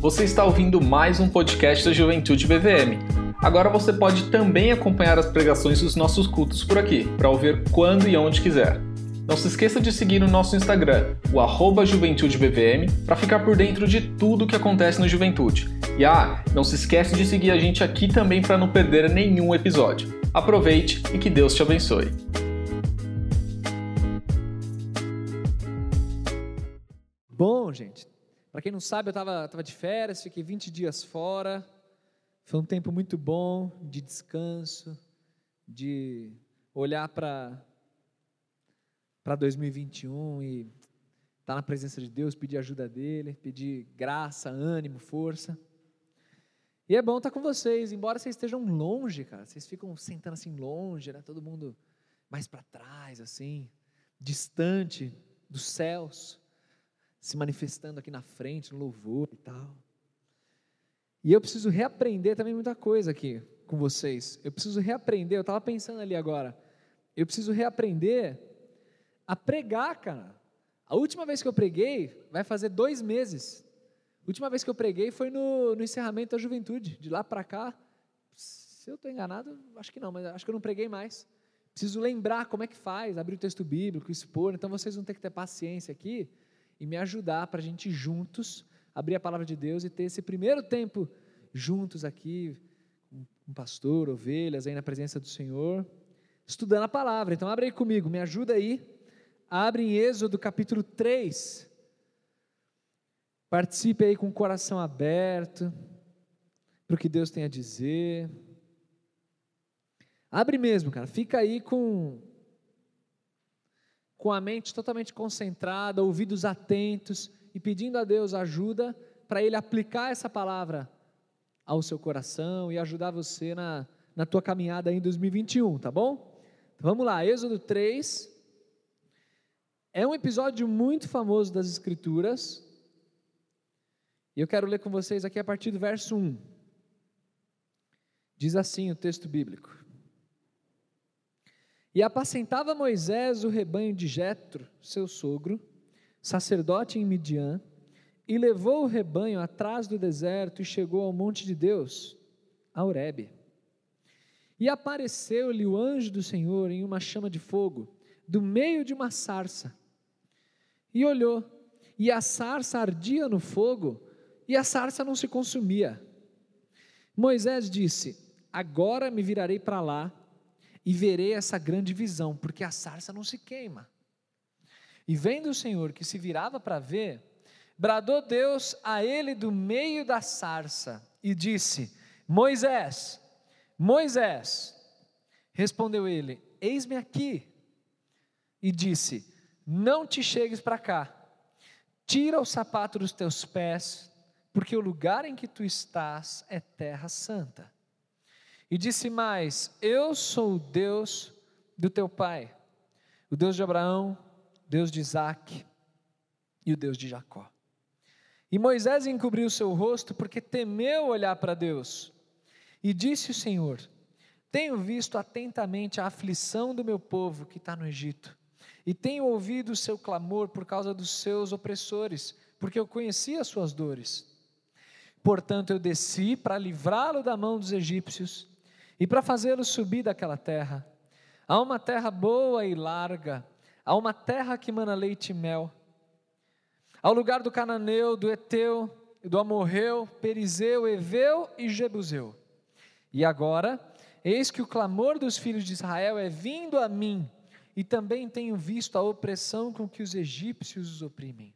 Você está ouvindo mais um podcast da Juventude BVM. Agora você pode também acompanhar as pregações dos nossos cultos por aqui, para ouvir quando e onde quiser. Não se esqueça de seguir o nosso Instagram, o arroba JuventudeBVM, para ficar por dentro de tudo o que acontece no Juventude. E ah, não se esqueça de seguir a gente aqui também para não perder nenhum episódio. Aproveite e que Deus te abençoe. Bom, gente, para quem não sabe, eu estava tava de férias, fiquei 20 dias fora. Foi um tempo muito bom de descanso, de olhar para para 2021 e estar tá na presença de Deus, pedir ajuda dele, pedir graça, ânimo, força. E é bom estar tá com vocês, embora vocês estejam longe, cara. Vocês ficam sentando assim longe, né? Todo mundo mais para trás, assim, distante dos céus se manifestando aqui na frente, no louvor e tal. E eu preciso reaprender também muita coisa aqui com vocês. Eu preciso reaprender, eu estava pensando ali agora, eu preciso reaprender a pregar, cara. A última vez que eu preguei, vai fazer dois meses. A última vez que eu preguei foi no, no encerramento da juventude. De lá para cá, se eu estou enganado, acho que não, mas acho que eu não preguei mais. Preciso lembrar como é que faz, abrir o texto bíblico, expor. Então vocês vão ter que ter paciência aqui e me ajudar para a gente juntos abrir a palavra de Deus e ter esse primeiro tempo juntos aqui, com pastor, ovelhas, aí na presença do Senhor, estudando a palavra. Então abre aí comigo, me ajuda aí. Abre em Êxodo capítulo 3. Participe aí com o coração aberto para o que Deus tem a dizer. Abre mesmo, cara. Fica aí com com a mente totalmente concentrada, ouvidos atentos e pedindo a Deus ajuda para Ele aplicar essa palavra ao seu coração e ajudar você na, na tua caminhada em 2021, tá bom? Então, vamos lá, Êxodo 3. É um episódio muito famoso das Escrituras. E eu quero ler com vocês aqui a partir do verso 1. Diz assim o texto bíblico: e apacentava Moisés o rebanho de Jetro, seu sogro, sacerdote em Midian, e levou o rebanho atrás do deserto e chegou ao monte de Deus, a Horebe. E apareceu-lhe o anjo do Senhor em uma chama de fogo, do meio de uma sarça. E olhou, e a sarça ardia no fogo, e a sarça não se consumia. Moisés disse: Agora me virarei para lá e verei essa grande visão, porque a sarça não se queima. E vendo o Senhor que se virava para ver, bradou Deus a ele do meio da sarça e disse: Moisés, Moisés. Respondeu ele: Eis-me aqui. E disse: Não te chegues para cá, tira o sapato dos teus pés, porque o lugar em que tu estás é terra santa. E disse mais: Eu sou o Deus do teu pai, o Deus de Abraão, Deus de Isaac e o Deus de Jacó. E Moisés encobriu seu rosto porque temeu olhar para Deus. E disse o Senhor: Tenho visto atentamente a aflição do meu povo que está no Egito, e tenho ouvido o seu clamor por causa dos seus opressores, porque eu conheci as suas dores. Portanto, eu desci para livrá-lo da mão dos egípcios e para fazê-lo subir daquela terra. Há uma terra boa e larga, há uma terra que mana leite e mel. Ao lugar do cananeu, do eteu, do amorreu, perizeu, eveu e jebuseu. E agora, eis que o clamor dos filhos de Israel é vindo a mim, e também tenho visto a opressão com que os egípcios os oprimem.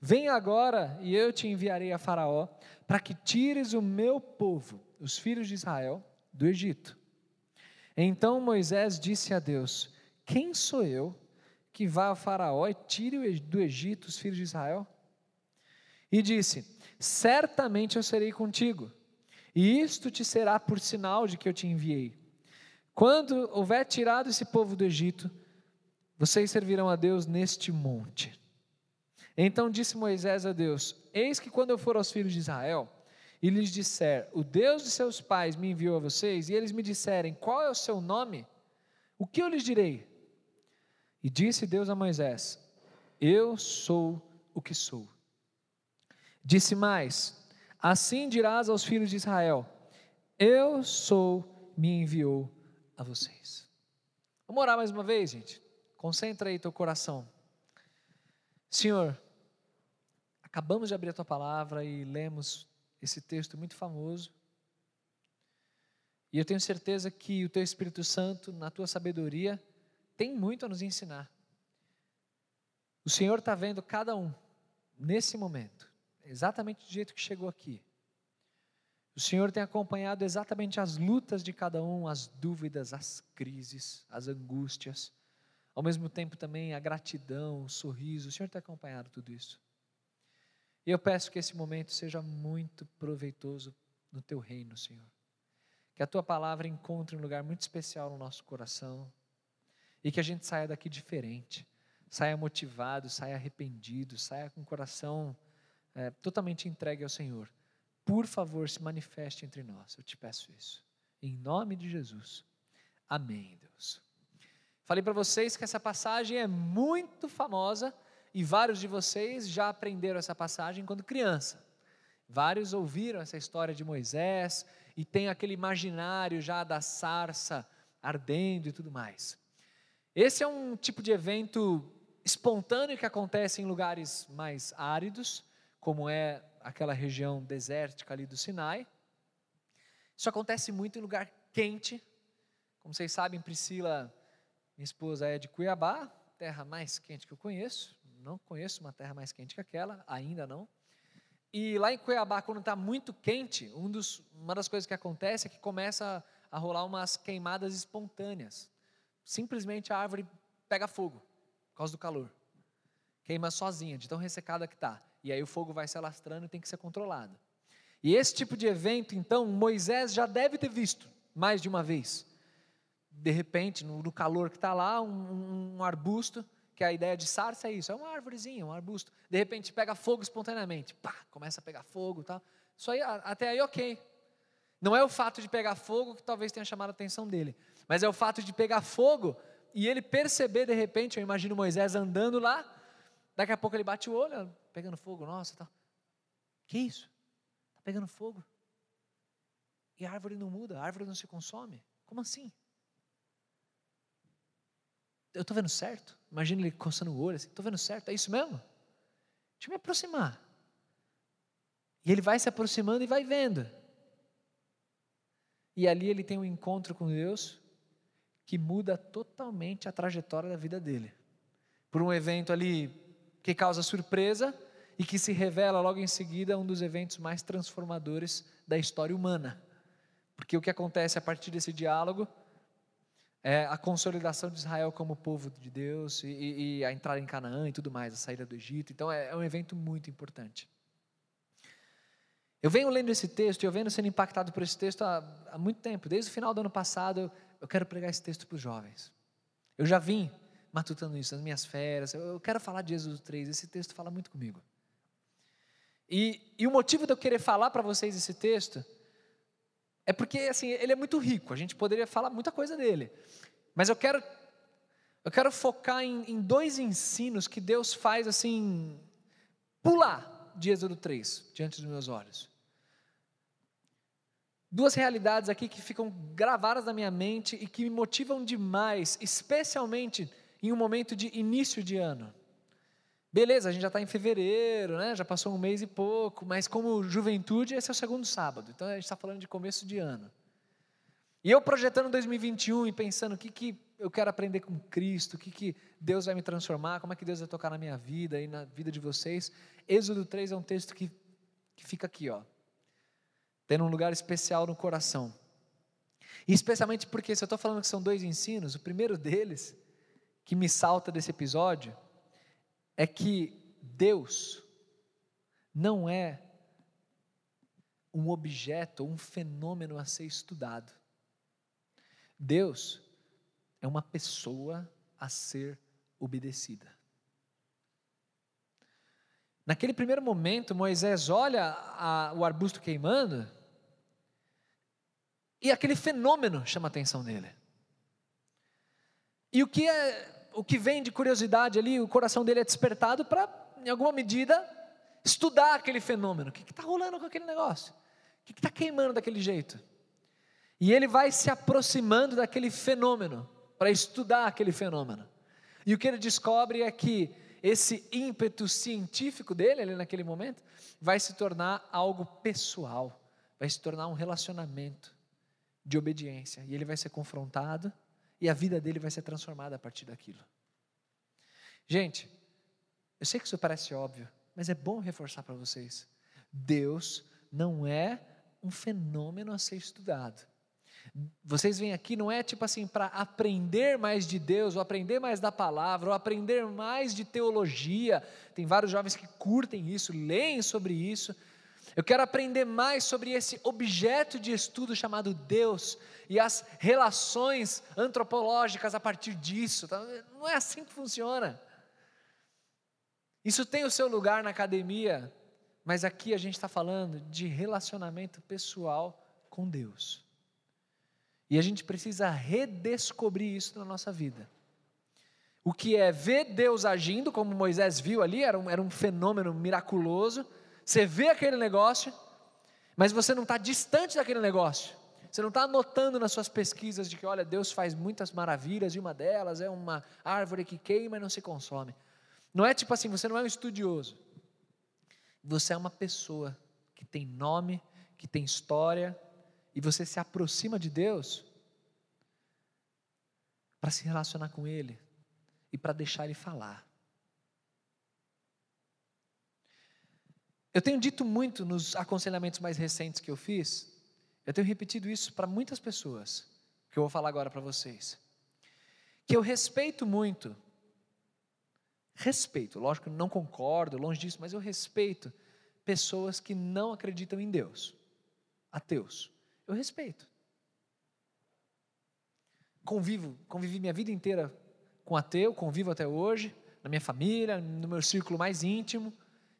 Vem agora, e eu te enviarei a Faraó, para que tires o meu povo, os filhos de Israel, do Egito. Então Moisés disse a Deus: Quem sou eu que vá ao Faraó e tire do Egito os filhos de Israel? E disse: Certamente eu serei contigo, e isto te será por sinal de que eu te enviei. Quando houver tirado esse povo do Egito, vocês servirão a Deus neste monte. Então disse Moisés a Deus: Eis que quando eu for aos filhos de Israel, e lhes disser: O Deus de seus pais me enviou a vocês, e eles me disserem: Qual é o seu nome? O que eu lhes direi? E disse Deus a Moisés: Eu sou o que sou. Disse mais: Assim dirás aos filhos de Israel: Eu sou, me enviou a vocês. Vamos orar mais uma vez, gente. Concentra aí teu coração. Senhor, acabamos de abrir a tua palavra e lemos esse texto muito famoso. E eu tenho certeza que o teu Espírito Santo, na tua sabedoria, tem muito a nos ensinar. O Senhor está vendo cada um nesse momento, exatamente do jeito que chegou aqui. O Senhor tem acompanhado exatamente as lutas de cada um, as dúvidas, as crises, as angústias, ao mesmo tempo também a gratidão, o sorriso. O Senhor tem acompanhado tudo isso. E eu peço que esse momento seja muito proveitoso no teu reino, Senhor. Que a tua palavra encontre um lugar muito especial no nosso coração e que a gente saia daqui diferente, saia motivado, saia arrependido, saia com o coração é, totalmente entregue ao Senhor. Por favor, se manifeste entre nós, eu te peço isso. Em nome de Jesus. Amém, Deus. Falei para vocês que essa passagem é muito famosa e vários de vocês já aprenderam essa passagem quando criança. Vários ouviram essa história de Moisés e tem aquele imaginário já da sarça ardendo e tudo mais. Esse é um tipo de evento espontâneo que acontece em lugares mais áridos, como é aquela região desértica ali do Sinai. Isso acontece muito em lugar quente. Como vocês sabem, Priscila, minha esposa, é de Cuiabá, terra mais quente que eu conheço. Não conheço uma terra mais quente que aquela, ainda não. E lá em Cuiabá, quando está muito quente, um dos, uma das coisas que acontece é que começa a, rolar umas queimadas espontâneas. Simplesmente a árvore pega fogo por causa do calor. Queima sozinha, de tão ressecada que está. E aí o fogo vai se alastrando e tem que ser controlado. E esse tipo de evento, então, Moisés já deve ter visto mais de uma vez. De repente, no, no calor que está lá, um, um, arbusto, que a ideia de sarça é isso, é uma árvorezinha, um arbusto. De repente pega fogo espontaneamente, pá, começa a pegar fogo, tal. Isso aí, até aí, ok. Não é o fato de pegar fogo que talvez tenha chamado a atenção dele, mas é o fato de pegar fogo e ele perceber de repente, eu imagino Moisés andando lá, daqui a pouco ele bate o olho, pegando fogo, nossa, tal. Que isso? Está pegando fogo. E a árvore não muda, a árvore não se consome. Como assim? Eu estou vendo certo? Imagina ele coçando o olho assim, estou vendo certo, é isso mesmo? Deixa eu me aproximar. E ele vai se aproximando e vai vendo. E ali ele tem um encontro com Deus que muda totalmente a trajetória da vida dele. Por um evento ali que causa surpresa, e que se revela logo em seguida um dos eventos mais transformadores da história humana. Porque o que acontece a partir desse diálogo é a consolidação de Israel como povo de Deus e, e a entrada em Canaã e tudo mais, a saída do Egito. Então é, é um evento muito importante. Eu venho lendo esse texto e eu venho sendo impactado por esse texto há, há muito tempo. Desde o final do ano passado, eu quero pregar esse texto para os jovens. Eu já vim matutando isso nas minhas férias. Eu quero falar de Êxodo 3. Esse texto fala muito comigo. E, e o motivo de eu querer falar para vocês esse texto é porque assim ele é muito rico. A gente poderia falar muita coisa dele, mas eu quero eu quero focar em, em dois ensinos que Deus faz assim pular de Êxodo 3 diante dos meus olhos. Duas realidades aqui que ficam gravadas na minha mente e que me motivam demais, especialmente em um momento de início de ano. Beleza, a gente já está em fevereiro, né? já passou um mês e pouco, mas como juventude, esse é o segundo sábado, então a gente está falando de começo de ano. E eu projetando 2021 e pensando o que, que eu quero aprender com Cristo, o que, que Deus vai me transformar, como é que Deus vai tocar na minha vida e na vida de vocês. Êxodo 3 é um texto que, que fica aqui, ó, tendo um lugar especial no coração. E especialmente porque, se eu estou falando que são dois ensinos, o primeiro deles, que me salta desse episódio, é que Deus não é um objeto, um fenômeno a ser estudado. Deus é uma pessoa a ser obedecida. Naquele primeiro momento, Moisés olha a, o arbusto queimando e aquele fenômeno chama a atenção dele. E o que é o que vem de curiosidade ali, o coração dele é despertado para, em alguma medida, estudar aquele fenômeno. O que está rolando com aquele negócio? O que está queimando daquele jeito? E ele vai se aproximando daquele fenômeno para estudar aquele fenômeno. E o que ele descobre é que esse ímpeto científico dele, ali naquele momento, vai se tornar algo pessoal, vai se tornar um relacionamento de obediência. E ele vai ser confrontado e a vida dele vai ser transformada a partir daquilo. Gente, eu sei que isso parece óbvio, mas é bom reforçar para vocês. Deus não é um fenômeno a ser estudado. Vocês vêm aqui não é tipo assim para aprender mais de Deus, ou aprender mais da palavra, ou aprender mais de teologia. Tem vários jovens que curtem isso, leem sobre isso. Eu quero aprender mais sobre esse objeto de estudo chamado Deus e as relações antropológicas a partir disso. Tá? Não é assim que funciona. Isso tem o seu lugar na academia, mas aqui a gente está falando de relacionamento pessoal com Deus. E a gente precisa redescobrir isso na nossa vida. O que é ver Deus agindo, como Moisés viu ali, era um, era um fenômeno miraculoso. Você vê aquele negócio, mas você não está distante daquele negócio. Você não está anotando nas suas pesquisas de que, olha, Deus faz muitas maravilhas e uma delas é uma árvore que queima e não se consome. Não é tipo assim, você não é um estudioso. Você é uma pessoa que tem nome, que tem história, e você se aproxima de Deus para se relacionar com Ele e para deixar Ele falar. Eu tenho dito muito nos aconselhamentos mais recentes que eu fiz, eu tenho repetido isso para muitas pessoas, que eu vou falar agora para vocês, que eu respeito muito, respeito, lógico não concordo, longe disso, mas eu respeito pessoas que não acreditam em Deus, ateus. Eu respeito. Convivo, convivi minha vida inteira com ateu, convivo até hoje, na minha família, no meu círculo mais íntimo.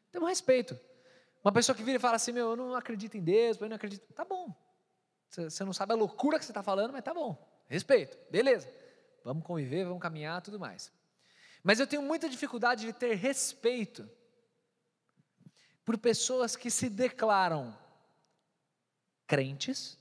Então, respeito. Uma pessoa que vira e fala assim: Meu, eu não acredito em Deus, eu não acredito. Tá bom. Você não sabe a loucura que você está falando, mas tá bom. Respeito. Beleza. Vamos conviver, vamos caminhar, tudo mais. Mas eu tenho muita dificuldade de ter respeito por pessoas que se declaram crentes,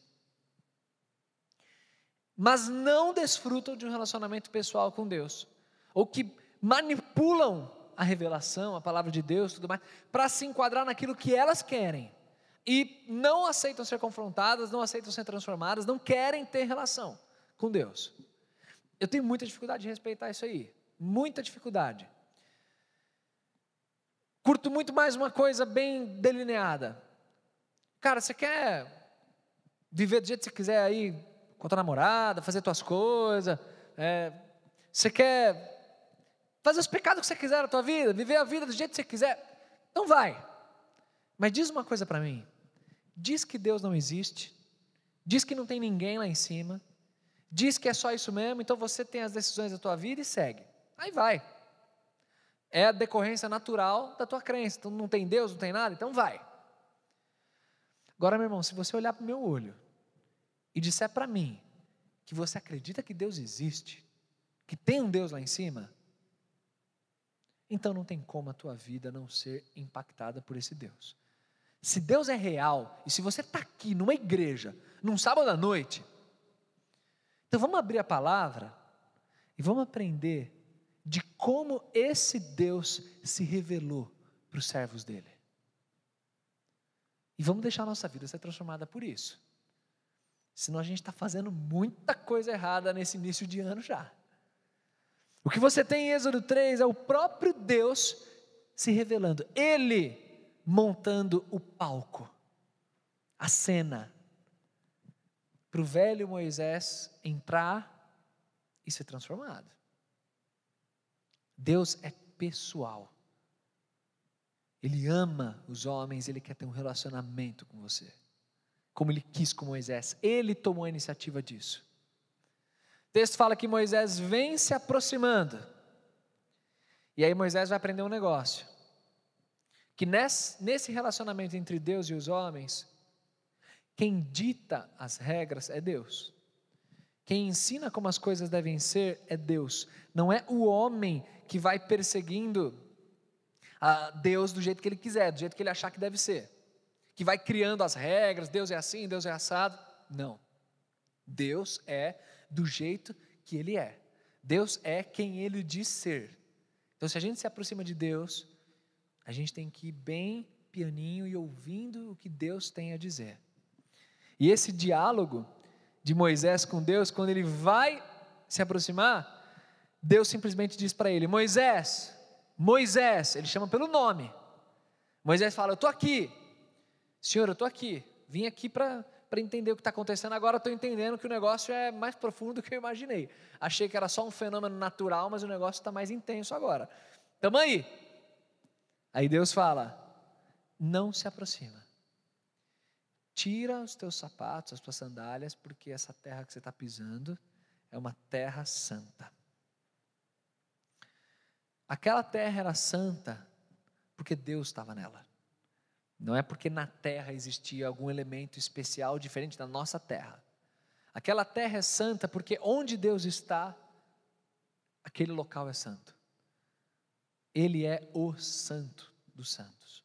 mas não desfrutam de um relacionamento pessoal com Deus, ou que manipulam a revelação, a palavra de Deus, tudo mais, para se enquadrar naquilo que elas querem e não aceitam ser confrontadas, não aceitam ser transformadas, não querem ter relação com Deus. Eu tenho muita dificuldade de respeitar isso aí, muita dificuldade. Curto muito mais uma coisa bem delineada. Cara, você quer viver do jeito que você quiser aí, com a tua namorada, fazer tuas coisas. É, você quer fazer os pecados que você quiser na tua vida, viver a vida do jeito que você quiser. Então vai. Mas diz uma coisa para mim. Diz que Deus não existe. Diz que não tem ninguém lá em cima. Diz que é só isso mesmo, então você tem as decisões da tua vida e segue. Aí vai. É a decorrência natural da tua crença. Então não tem Deus, não tem nada, então vai. Agora, meu irmão, se você olhar para o meu olho e disser para mim que você acredita que Deus existe, que tem um Deus lá em cima, então não tem como a tua vida não ser impactada por esse Deus. Se Deus é real, e se você está aqui numa igreja, num sábado à noite, então vamos abrir a palavra e vamos aprender de como esse Deus se revelou para os servos dele. E vamos deixar a nossa vida ser transformada por isso. Senão a gente está fazendo muita coisa errada nesse início de ano já. O que você tem em Êxodo 3 é o próprio Deus se revelando, Ele montando o palco, a cena, para o velho Moisés entrar e ser transformado. Deus é pessoal. Ele ama os homens, ele quer ter um relacionamento com você como ele quis com Moisés. Ele tomou a iniciativa disso. O texto fala que Moisés vem se aproximando. E aí Moisés vai aprender um negócio. Que nesse relacionamento entre Deus e os homens, quem dita as regras é Deus. Quem ensina como as coisas devem ser é Deus. Não é o homem que vai perseguindo a Deus do jeito que ele quiser, do jeito que ele achar que deve ser. Que vai criando as regras, Deus é assim, Deus é assado. Não. Deus é do jeito que ele é. Deus é quem ele diz ser. Então, se a gente se aproxima de Deus, a gente tem que ir bem pianinho e ouvindo o que Deus tem a dizer. E esse diálogo de Moisés com Deus, quando ele vai se aproximar, Deus simplesmente diz para ele: Moisés, Moisés, ele chama pelo nome. Moisés fala: Eu estou aqui, Senhor, eu estou aqui, vim aqui para entender o que está acontecendo. Agora estou entendendo que o negócio é mais profundo do que eu imaginei. Achei que era só um fenômeno natural, mas o negócio está mais intenso agora. Tamo aí. Aí Deus fala: Não se aproxima. Tira os teus sapatos, as tuas sandálias, porque essa terra que você está pisando é uma terra santa. Aquela terra era santa porque Deus estava nela. Não é porque na terra existia algum elemento especial diferente da nossa terra. Aquela terra é santa porque onde Deus está, aquele local é santo. Ele é o santo dos santos.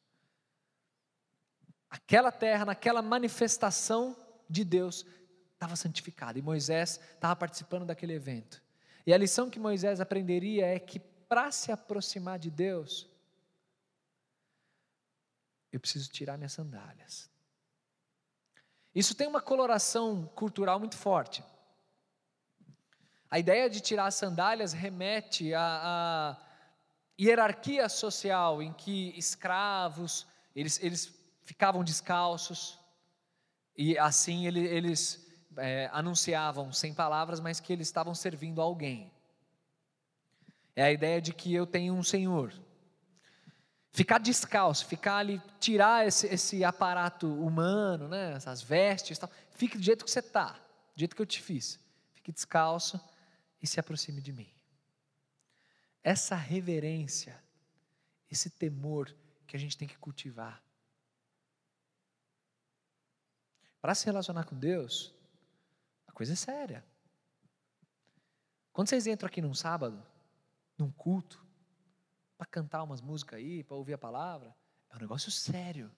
Aquela terra, naquela manifestação de Deus, estava santificada e Moisés estava participando daquele evento. E a lição que Moisés aprenderia é que para se aproximar de Deus, eu preciso tirar minhas sandálias. Isso tem uma coloração cultural muito forte. A ideia de tirar as sandálias remete à, hierarquia social em que escravos eles, eles ficavam descalços e assim eles, eles é, anunciavam sem palavras, mas que eles estavam servindo a alguém. É a ideia de que eu tenho um Senhor. Ficar descalço, ficar ali, tirar esse, esse aparato humano, né, essas vestes, tal. fique do jeito que você está, do jeito que eu te fiz. Fique descalço e se aproxime de mim. Essa reverência, esse temor que a gente tem que cultivar. Para se relacionar com Deus, a coisa é séria. Quando vocês entram aqui num sábado, num culto, para cantar umas músicas aí, para ouvir a palavra, é um negócio sério.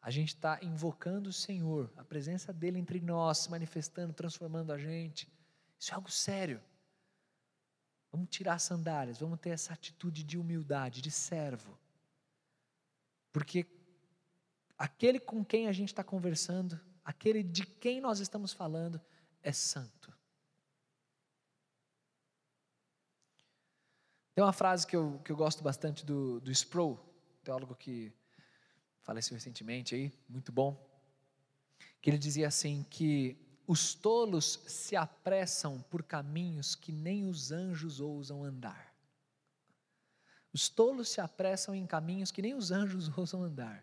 A gente está invocando o Senhor, a presença dEle entre nós, se manifestando, transformando a gente. Isso é algo sério. Vamos tirar as sandálias, vamos ter essa atitude de humildade, de servo. Porque aquele com quem a gente está conversando, aquele de quem nós estamos falando, é santo. Tem uma frase que eu, que eu gosto bastante do, do Sproul, teólogo que faleceu recentemente aí, muito bom, que ele dizia assim que os tolos se apressam por caminhos que nem os anjos ousam andar. Os tolos se apressam em caminhos que nem os anjos ousam andar.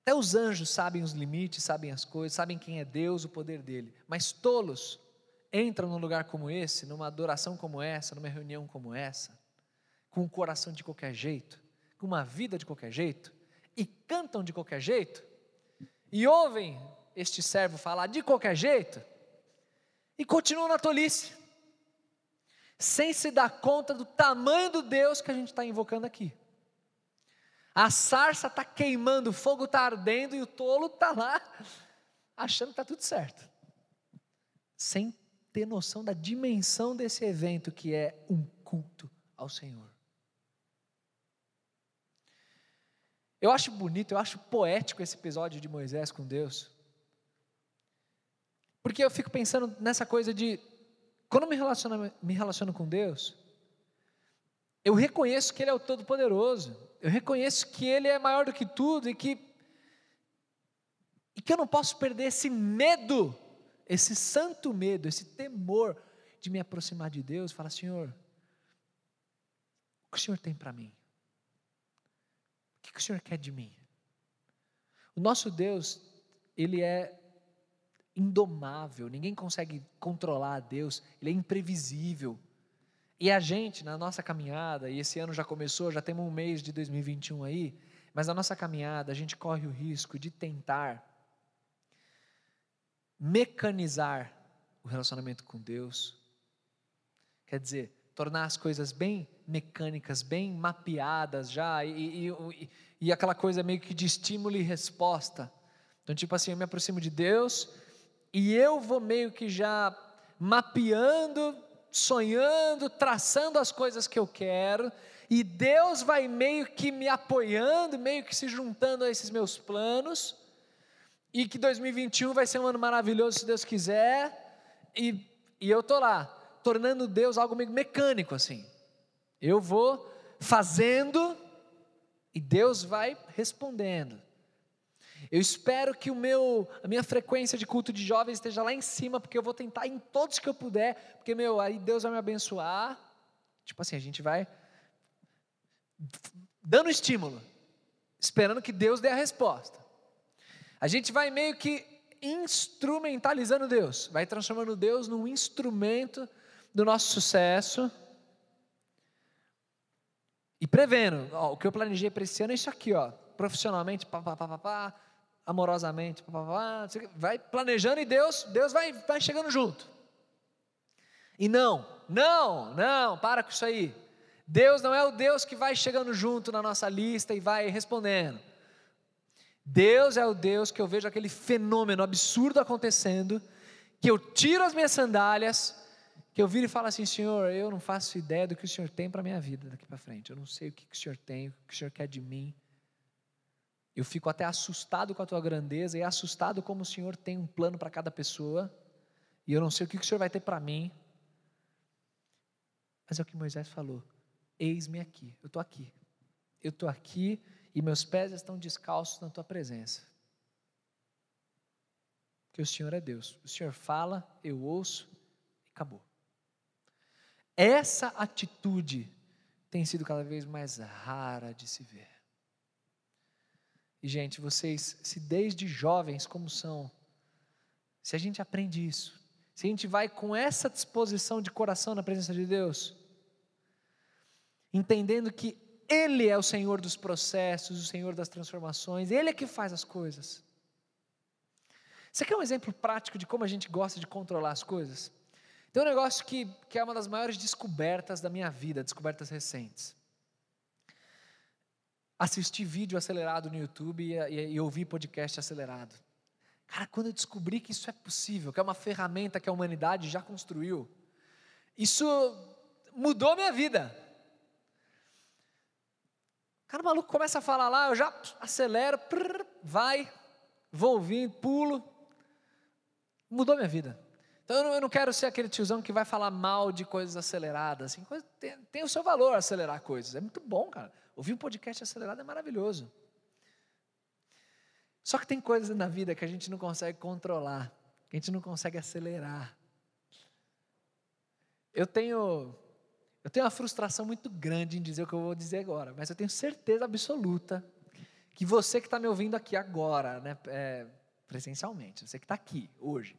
Até os anjos sabem os limites, sabem as coisas, sabem quem é Deus, o poder dele. Mas tolos entram num lugar como esse, numa adoração como essa, numa reunião como essa, com um coração de qualquer jeito, com uma vida de qualquer jeito, e cantam de qualquer jeito, e ouvem este servo falar de qualquer jeito, e continuam na tolice, sem se dar conta do tamanho do Deus que a gente está invocando aqui. A sarça está queimando, o fogo está ardendo e o tolo está lá, achando que está tudo certo, sem ter noção da dimensão desse evento que é um culto ao Senhor. Eu acho bonito, eu acho poético esse episódio de Moisés com Deus. Porque eu fico pensando nessa coisa de quando eu me relaciono, me relaciono com Deus, eu reconheço que Ele é o Todo-Poderoso, eu reconheço que Ele é maior do que tudo e que, e que eu não posso perder esse medo esse santo medo, esse temor de me aproximar de Deus, falar: Senhor, o que o Senhor tem para mim? O que o Senhor quer de mim? O nosso Deus, Ele é indomável, ninguém consegue controlar a Deus, Ele é imprevisível. E a gente, na nossa caminhada, e esse ano já começou, já temos um mês de 2021 aí, mas na nossa caminhada a gente corre o risco de tentar mecanizar o relacionamento com Deus. Quer dizer, tornar as coisas bem mecânicas, bem mapeadas já, e, e, e, aquela coisa meio que de estímulo e resposta. Então, tipo assim, eu me aproximo de Deus e eu vou meio que já mapeando, sonhando, traçando as coisas que eu quero, e Deus vai meio que me apoiando, meio que se juntando a esses meus planos, e que 2021 vai ser um ano maravilhoso se Deus quiser, e, e eu estou lá, tornando Deus algo meio mecânico assim. Eu vou fazendo e Deus vai respondendo. Eu espero que o meu, a minha frequência de culto de jovens esteja lá em cima, porque eu vou tentar em todos que eu puder, porque meu, aí Deus vai me abençoar. Tipo assim, a gente vai dando estímulo, esperando que Deus dê a resposta. A gente vai meio que instrumentalizando Deus, vai transformando Deus num instrumento do nosso sucesso e prevendo, ó, o que eu planejei para esse ano é isso aqui, ó, profissionalmente, pá, pá, pá, pá, pá amorosamente, pá, pá, pá, vai planejando e Deus, Deus vai, vai chegando junto. E não, não, não, para com isso aí. Deus não é o Deus que vai chegando junto na nossa lista e vai respondendo. Deus é o Deus que eu vejo aquele fenômeno absurdo acontecendo, que eu tiro as minhas sandálias, que eu viro e falo assim: Senhor, eu não faço ideia do que o Senhor tem para a minha vida daqui para frente. Eu não sei o que o Senhor tem, o que o Senhor quer de mim. Eu fico até assustado com a tua grandeza e assustado como o Senhor tem um plano para cada pessoa. E eu não sei o que o Senhor vai ter para mim. Mas é o que Moisés falou: Eis-me aqui, eu estou aqui. Eu estou aqui e meus pés estão descalços na tua presença. Porque o Senhor é Deus. O Senhor fala, eu ouço e acabou. Essa atitude tem sido cada vez mais rara de se ver. E, gente, vocês, se desde jovens como são, se a gente aprende isso, se a gente vai com essa disposição de coração na presença de Deus, entendendo que Ele é o Senhor dos processos, o Senhor das transformações, Ele é que faz as coisas. Você quer um exemplo prático de como a gente gosta de controlar as coisas? Tem um negócio que, que é uma das maiores descobertas da minha vida, descobertas recentes. Assistir vídeo acelerado no YouTube e, e, e ouvir podcast acelerado. Cara, quando eu descobri que isso é possível, que é uma ferramenta que a humanidade já construiu, isso mudou minha vida. Cara, o maluco começa a falar lá, eu já acelero, prrr, vai, vou ouvindo, pulo. Mudou minha vida. Então eu não, eu não, quero ser aquele tiozão que vai falar mal de coisas aceleradas. Assim, coisa, tem, tem, o seu valor acelerar coisas. É muito bom, cara. Ouvir um podcast acelerado é maravilhoso. Só que tem coisas na vida que a gente não consegue controlar, que a gente não consegue acelerar. Eu tenho eu tenho uma frustração muito grande em dizer o que eu vou dizer agora, mas eu tenho certeza absoluta que você que está me ouvindo aqui agora, né, é, presencialmente, você que está aqui hoje,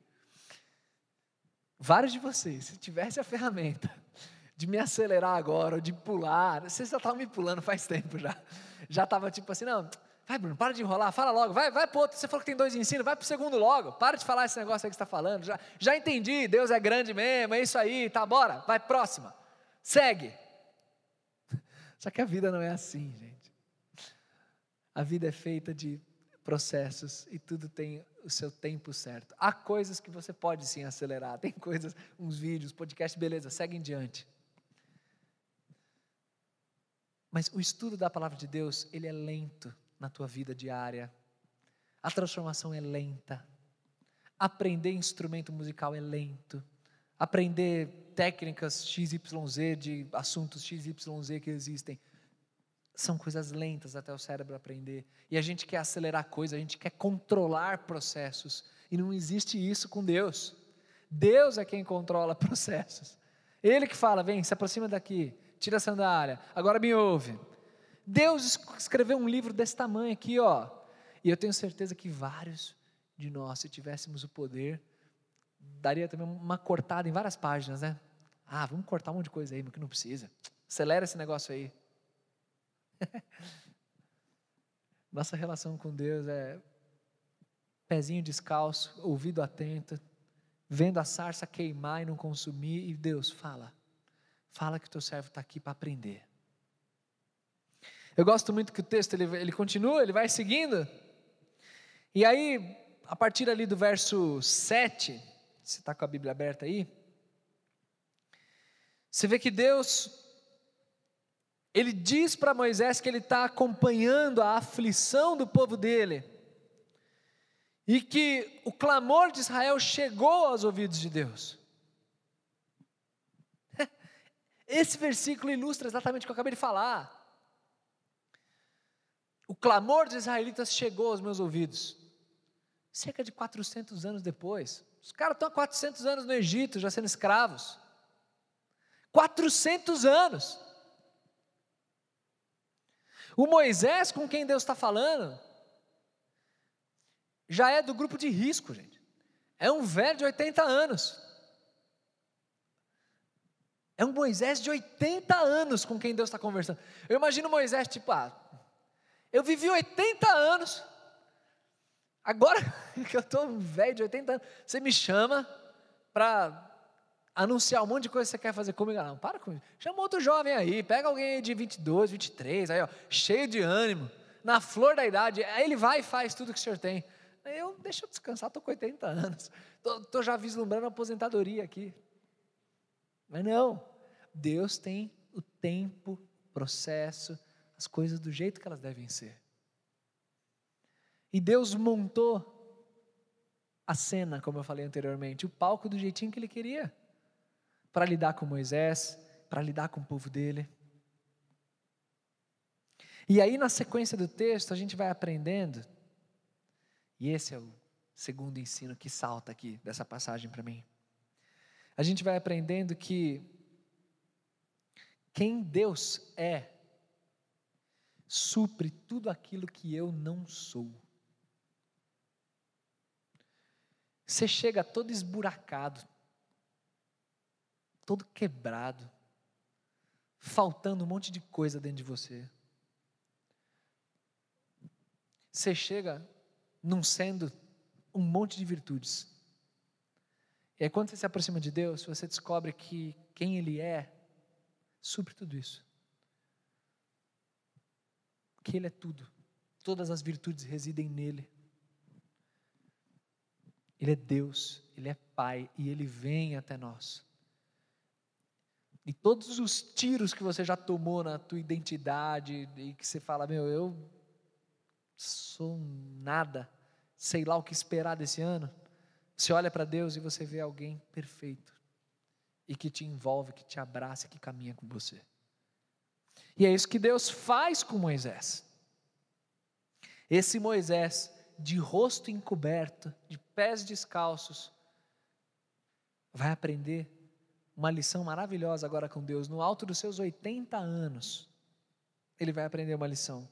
vários de vocês, se tivesse a ferramenta de me acelerar agora, ou de pular, vocês já estavam me pulando faz tempo já, já estava tipo assim, não, vai Bruno, para de enrolar, fala logo, vai, vai para outro, você falou que tem dois ensinos, vai para o segundo logo, para de falar esse negócio aí que você está falando, já, já entendi, Deus é grande mesmo, é isso aí, tá, bora, vai próxima. Segue. Só que a vida não é assim, gente. A vida é feita de processos e tudo tem o seu tempo certo. Há coisas que você pode sim acelerar, tem coisas, uns vídeos, podcast, beleza, segue em diante. Mas o estudo da palavra de Deus, ele é lento na tua vida diária. A transformação é lenta. Aprender instrumento musical é lento aprender técnicas XYZ de assuntos XYZ que existem. São coisas lentas até o cérebro aprender. E a gente quer acelerar coisas, a gente quer controlar processos. E não existe isso com Deus. Deus é quem controla processos. Ele que fala: vem, se aproxima daqui, tira a sandália, agora me ouve. Deus escreveu um livro desse tamanho aqui, ó. E eu tenho certeza que vários de nós, se tivéssemos o poder, daria também uma cortada em várias páginas, né? Ah, vamos cortar um monte de coisa aí, mas que não precisa. Acelera esse negócio aí. Nossa relação com Deus é pezinho descalço, ouvido atento, vendo a sarça queimar e não consumir, e Deus fala: Fala que o teu servo está aqui para aprender. Eu gosto muito que o texto ele, ele continua, ele vai seguindo. E aí, a partir ali do verso 7, você está com a Bíblia aberta aí, você vê que Deus, ele diz para Moisés que ele está acompanhando a aflição do povo dele, e que o clamor de Israel chegou aos ouvidos de Deus. Esse versículo ilustra exatamente o que eu acabei de falar. O clamor dos israelitas chegou aos meus ouvidos. Cerca de 400 anos depois. Os caras estão há 400 anos no Egito, já sendo escravos. 400 anos. O Moisés com quem Deus está falando, já é do grupo de risco, gente. É um velho de 80 anos. É um Moisés de 80 anos com quem Deus está conversando. Eu imagino Moisés, tipo, ah, eu vivi 80 anos. Agora que eu estou velho de 80 anos, você me chama para anunciar um monte de coisa que você quer fazer comigo. Não, para com isso. Chama outro jovem aí, pega alguém de 22, 23, aí, ó, cheio de ânimo, na flor da idade. Aí ele vai e faz tudo que o senhor tem. Eu, deixa eu descansar, estou com 80 anos. Estou já vislumbrando a aposentadoria aqui. Mas não, Deus tem o tempo, processo, as coisas do jeito que elas devem ser. E Deus montou a cena, como eu falei anteriormente, o palco do jeitinho que ele queria, para lidar com Moisés, para lidar com o povo dele. E aí, na sequência do texto, a gente vai aprendendo, e esse é o segundo ensino que salta aqui dessa passagem para mim. A gente vai aprendendo que quem Deus é supre tudo aquilo que eu não sou. Você chega todo esburacado, todo quebrado, faltando um monte de coisa dentro de você. Você chega não sendo um monte de virtudes. E aí, quando você se aproxima de Deus, você descobre que quem Ele é supre tudo isso que Ele é tudo. Todas as virtudes residem nele. Ele é Deus, Ele é Pai e Ele vem até nós. E todos os tiros que você já tomou na tua identidade e que você fala, meu, eu sou nada, sei lá o que esperar desse ano. Você olha para Deus e você vê alguém perfeito e que te envolve, que te abraça, que caminha com você. E é isso que Deus faz com Moisés. Esse Moisés, de rosto encoberto, de pés descalços, vai aprender uma lição maravilhosa agora com Deus. No alto dos seus 80 anos, ele vai aprender uma lição.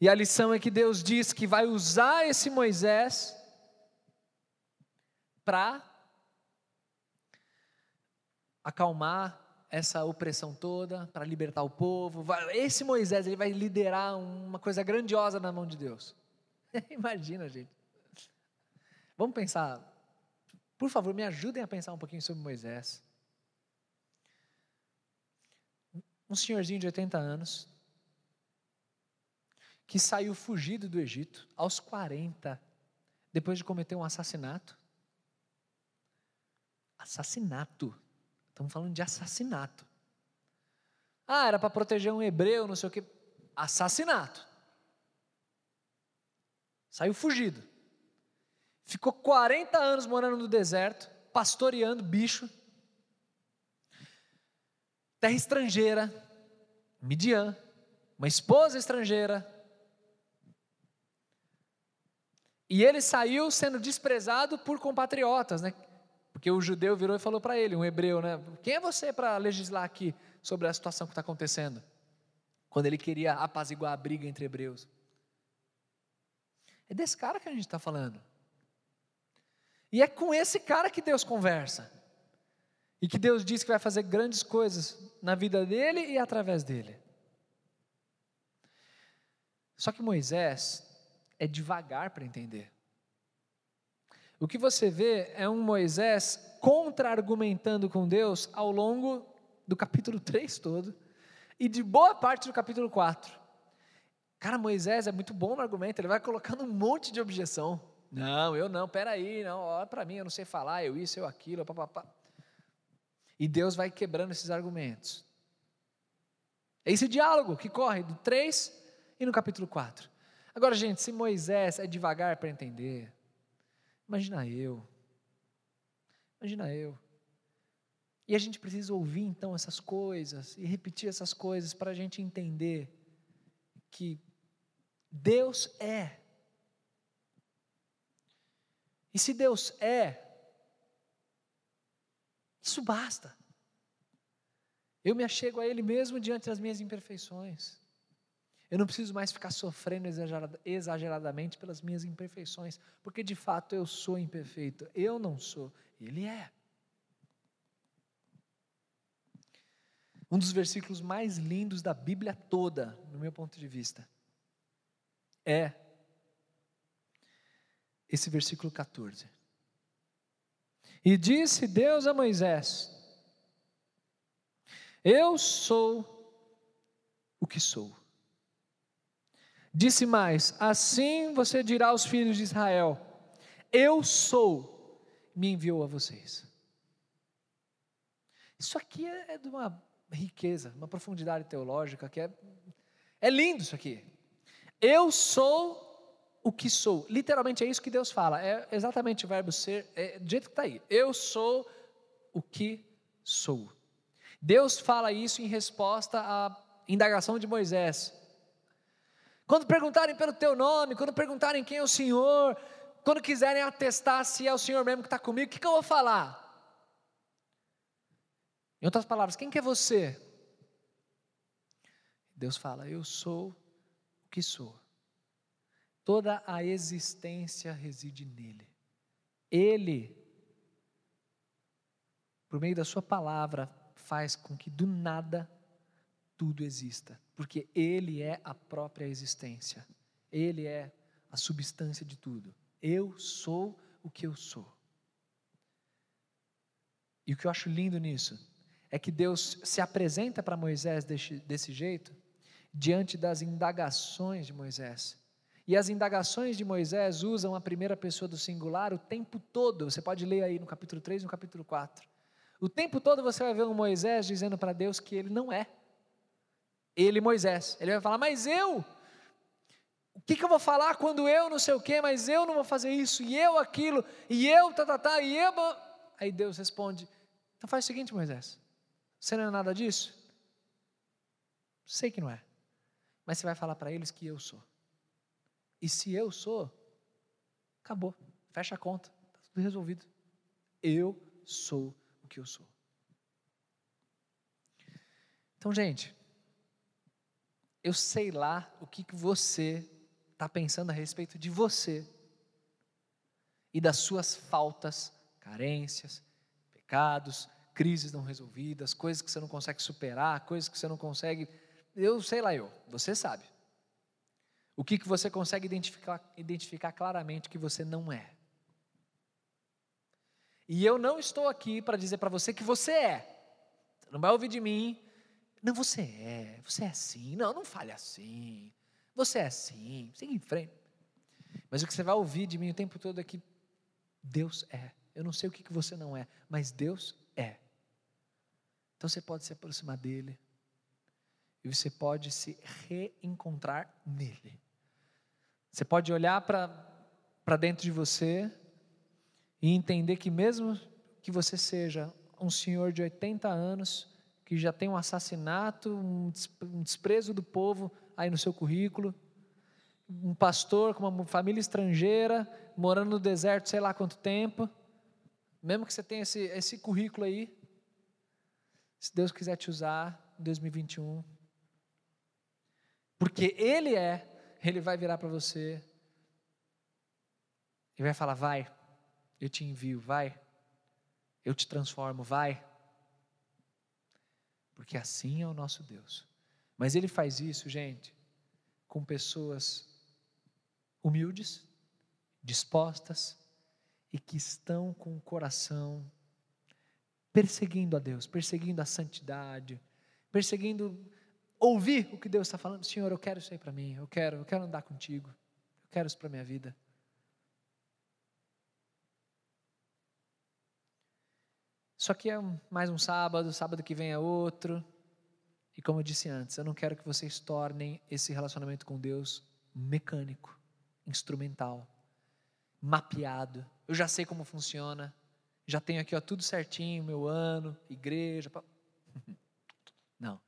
E a lição é que Deus diz que vai usar esse Moisés para acalmar essa opressão toda, para libertar o povo. Esse Moisés, ele vai liderar uma coisa grandiosa na mão de Deus. Imagina, gente. Vamos pensar. Por favor, me ajudem a pensar um pouquinho sobre Moisés. Um senhorzinho de 80 anos, que saiu fugido do Egito aos 40, depois de cometer um assassinato. Assassinato. Estamos falando de assassinato. Ah, era para proteger um hebreu, não sei o que. Assassinato. Saiu fugido. Ficou 40 anos morando no deserto, pastoreando bicho. Terra estrangeira, Midian, uma esposa estrangeira. E ele saiu sendo desprezado por compatriotas, né? Porque o judeu virou e falou para ele, um hebreu, né? Quem é você para legislar aqui sobre a situação que está acontecendo? Quando ele queria apaziguar a briga entre hebreus. É desse cara que a gente está falando. E é com esse cara que Deus conversa. E que Deus diz que vai fazer grandes coisas na vida dele e através dele. Só que Moisés é devagar para entender. O que você vê é um Moisés contra-argumentando com Deus ao longo do capítulo 3 todo e de boa parte do capítulo 4. Cara, Moisés é muito bom no argumento, ele vai colocando um monte de objeção. Não, eu não, peraí, não, olha para mim, eu não sei falar, eu isso, eu aquilo, papapá. E Deus vai quebrando esses argumentos. É esse diálogo que corre do 3 e no capítulo 4. Agora, gente, se Moisés é devagar para entender, imagina eu. Imagina eu. E a gente precisa ouvir então essas coisas e repetir essas coisas para a gente entender que Deus é. E se Deus é, isso basta. Eu me achego a Ele mesmo diante das minhas imperfeições. Eu não preciso mais ficar sofrendo exageradamente pelas minhas imperfeições, porque de fato eu sou imperfeito. Eu não sou, Ele é. Um dos versículos mais lindos da Bíblia toda, no meu ponto de vista, é esse versículo 14. E disse Deus a Moisés: Eu sou o que sou. Disse mais: Assim você dirá aos filhos de Israel: Eu sou, me enviou a vocês. Isso aqui é, é de uma riqueza, uma profundidade teológica que é, é lindo isso aqui. Eu sou o que sou. Literalmente é isso que Deus fala. É exatamente o verbo ser, é do jeito que está aí. Eu sou o que sou. Deus fala isso em resposta à indagação de Moisés. Quando perguntarem pelo teu nome, quando perguntarem quem é o Senhor, quando quiserem atestar se é o Senhor mesmo que está comigo, o que, que eu vou falar? Em outras palavras, quem que é você? Deus fala: Eu sou que sou. Toda a existência reside nele. Ele, por meio da Sua palavra, faz com que do nada tudo exista, porque Ele é a própria existência, Ele é a substância de tudo. Eu sou o que eu sou. E o que eu acho lindo nisso é que Deus se apresenta para Moisés desse, desse jeito, diante das indagações de Moisés. E as indagações de Moisés usam a primeira pessoa do singular o tempo todo. Você pode ler aí no capítulo 3 e no capítulo 4. O tempo todo você vai ver um Moisés dizendo para Deus que ele não é. Ele, Moisés. Ele vai falar, mas eu. O que, que eu vou falar quando eu não sei o quê, mas eu não vou fazer isso, e eu aquilo, e eu, tá, tá, tá, e eu. Aí Deus responde: então faz o seguinte, Moisés. Você não é nada disso? Sei que não é. Mas você vai falar para eles que eu sou. E se eu sou, acabou. Fecha a conta. Está tudo resolvido. Eu sou o que eu sou. Então, gente, eu sei lá o que, que você está pensando a respeito de você e das suas faltas, carências, pecados, crises não resolvidas, coisas que você não consegue superar, coisas que você não consegue. Eu sei lá, eu, você sabe. O que, que você consegue identificar, identificar claramente que você não é. E eu não estou aqui para dizer para você que você é. Não vai ouvir de mim. Não, você é. Você é assim. Não, não fale assim. Você é assim. Siga em frente. Mas o que você vai ouvir de mim o tempo todo é que Deus é. Eu não sei o que, que você não é, mas Deus é. Então você pode se aproximar dele. E você pode se reencontrar nele. Você pode olhar para dentro de você e entender que, mesmo que você seja um senhor de 80 anos, que já tem um assassinato, um desprezo do povo aí no seu currículo, um pastor com uma família estrangeira, morando no deserto sei lá quanto tempo, mesmo que você tenha esse, esse currículo aí, se Deus quiser te usar em 2021, porque Ele é ele vai virar para você e vai falar: vai, eu te envio, vai, eu te transformo, vai. Porque assim é o nosso Deus. Mas ele faz isso, gente, com pessoas humildes, dispostas e que estão com o coração perseguindo a Deus, perseguindo a santidade, perseguindo ouvir o que Deus está falando. Senhor, eu quero isso aí para mim, eu quero, eu quero andar contigo, eu quero isso para minha vida. Só que é mais um sábado, sábado que vem é outro. E como eu disse antes, eu não quero que vocês tornem esse relacionamento com Deus mecânico, instrumental, mapeado. Eu já sei como funciona, já tenho aqui ó, tudo certinho, meu ano, igreja. Não.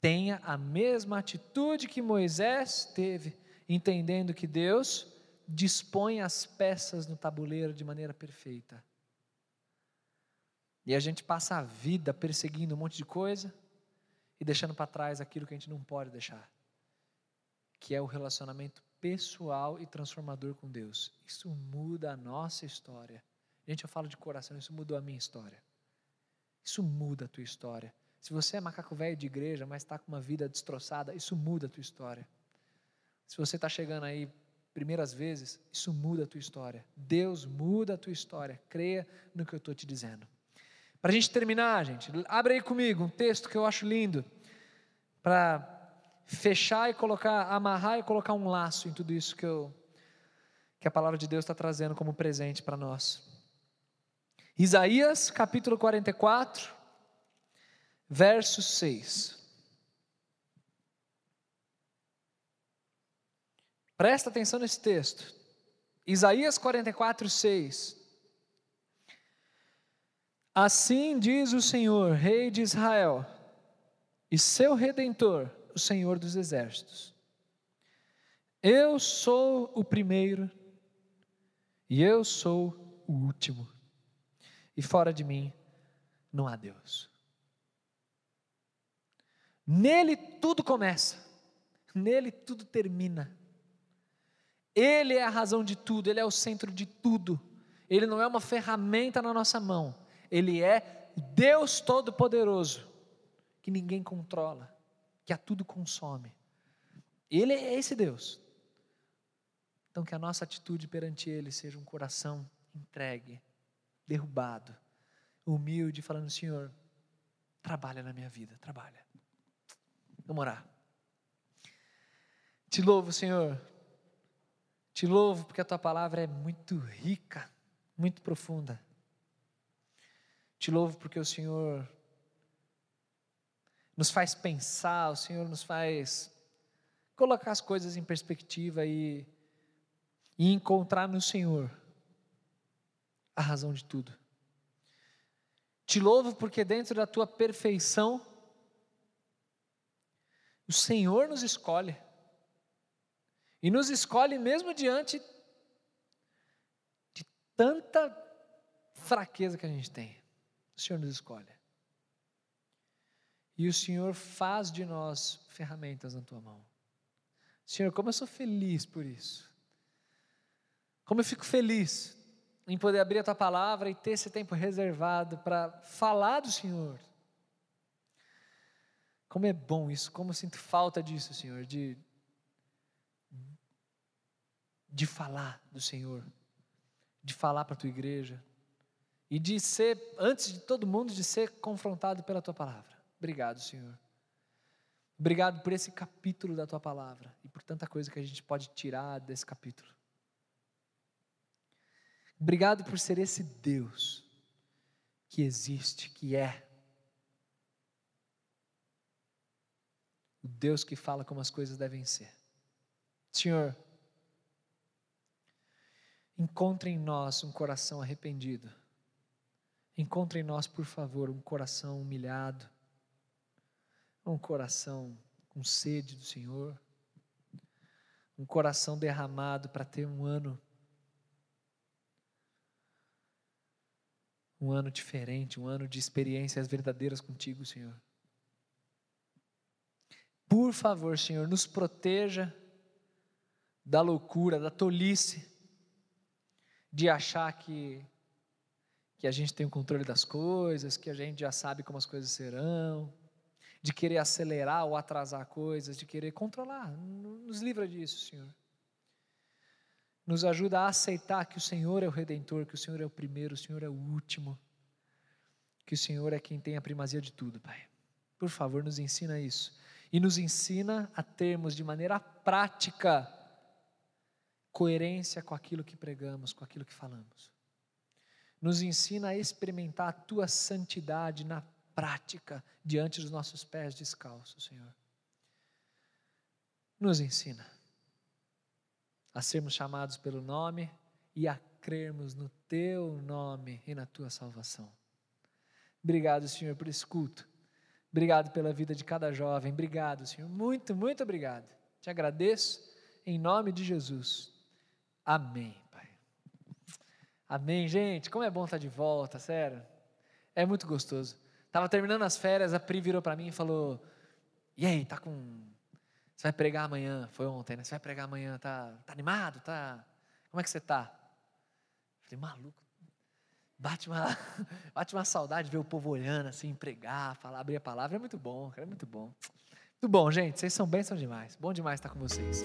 Tenha a mesma atitude que Moisés teve, entendendo que Deus dispõe as peças no tabuleiro de maneira perfeita. E a gente passa a vida perseguindo um monte de coisa e deixando para trás aquilo que a gente não pode deixar, que é o relacionamento pessoal e transformador com Deus. Isso muda a nossa história. Gente, eu falo de coração, isso mudou a minha história. Isso muda a tua história. Se você é macaco velho de igreja, mas está com uma vida destroçada, isso muda a tua história. Se você está chegando aí primeiras vezes, isso muda a tua história. Deus muda a tua história. Creia no que eu estou te dizendo. Para a gente terminar, gente, abre aí comigo um texto que eu acho lindo para fechar e colocar, amarrar e colocar um laço em tudo isso que, eu, que a palavra de Deus está trazendo como presente para nós. Isaías capítulo 44, verso 6. Presta atenção nesse texto. Isaías 44, 6. Assim diz o Senhor, Rei de Israel, e seu redentor, o Senhor dos exércitos. Eu sou o primeiro e eu sou o último, e fora de mim não há Deus. Nele tudo começa, nele tudo termina. Ele é a razão de tudo, ele é o centro de tudo. Ele não é uma ferramenta na nossa mão ele é Deus Todo-Poderoso, que ninguém controla, que a tudo consome. Ele é esse Deus. Então, que a nossa atitude perante Ele seja um coração entregue, derrubado, humilde, falando: Senhor, trabalha na minha vida, trabalha. Vamos orar. Te louvo, Senhor. Te louvo porque a tua palavra é muito rica, muito profunda. Te louvo porque o Senhor nos faz pensar, o Senhor nos faz colocar as coisas em perspectiva e, e encontrar no Senhor a razão de tudo. Te louvo porque dentro da tua perfeição, o Senhor nos escolhe. E nos escolhe mesmo diante de tanta fraqueza que a gente tem o Senhor nos escolhe. E o Senhor faz de nós ferramentas na tua mão. Senhor, como eu sou feliz por isso. Como eu fico feliz em poder abrir a tua palavra e ter esse tempo reservado para falar do Senhor. Como é bom isso, como eu sinto falta disso, Senhor, de de falar do Senhor, de falar para a tua igreja, e de ser, antes de todo mundo, de ser confrontado pela tua palavra. Obrigado, Senhor. Obrigado por esse capítulo da tua palavra e por tanta coisa que a gente pode tirar desse capítulo. Obrigado por ser esse Deus que existe, que é. O Deus que fala como as coisas devem ser. Senhor, encontre em nós um coração arrependido Encontre em nós, por favor, um coração humilhado, um coração com sede do Senhor, um coração derramado para ter um ano, um ano diferente, um ano de experiências verdadeiras contigo, Senhor. Por favor, Senhor, nos proteja da loucura, da tolice de achar que que a gente tem o controle das coisas, que a gente já sabe como as coisas serão, de querer acelerar ou atrasar coisas, de querer controlar. Nos livra disso, Senhor. Nos ajuda a aceitar que o Senhor é o redentor, que o Senhor é o primeiro, o Senhor é o último, que o Senhor é quem tem a primazia de tudo, Pai. Por favor, nos ensina isso. E nos ensina a termos de maneira prática coerência com aquilo que pregamos, com aquilo que falamos. Nos ensina a experimentar a tua santidade na prática diante dos nossos pés descalços, Senhor. Nos ensina a sermos chamados pelo nome e a crermos no teu nome e na tua salvação. Obrigado, Senhor, por esse culto. Obrigado pela vida de cada jovem. Obrigado, Senhor. Muito, muito obrigado. Te agradeço em nome de Jesus. Amém, Pai. Amém, gente. Como é bom estar de volta, sério. É muito gostoso. Tava terminando as férias, a Pri virou para mim e falou: "E aí, tá com Você vai pregar amanhã? Foi ontem, né? Você vai pregar amanhã, tá, tá animado? Tá? Como é que você tá?" Falei: "Maluco, Bate uma, bate uma saudade ver o povo olhando assim, pregar, falar, abrir a palavra. É muito bom, cara, é muito bom. Muito bom, gente. Vocês são bênçãos demais. Bom demais estar com vocês.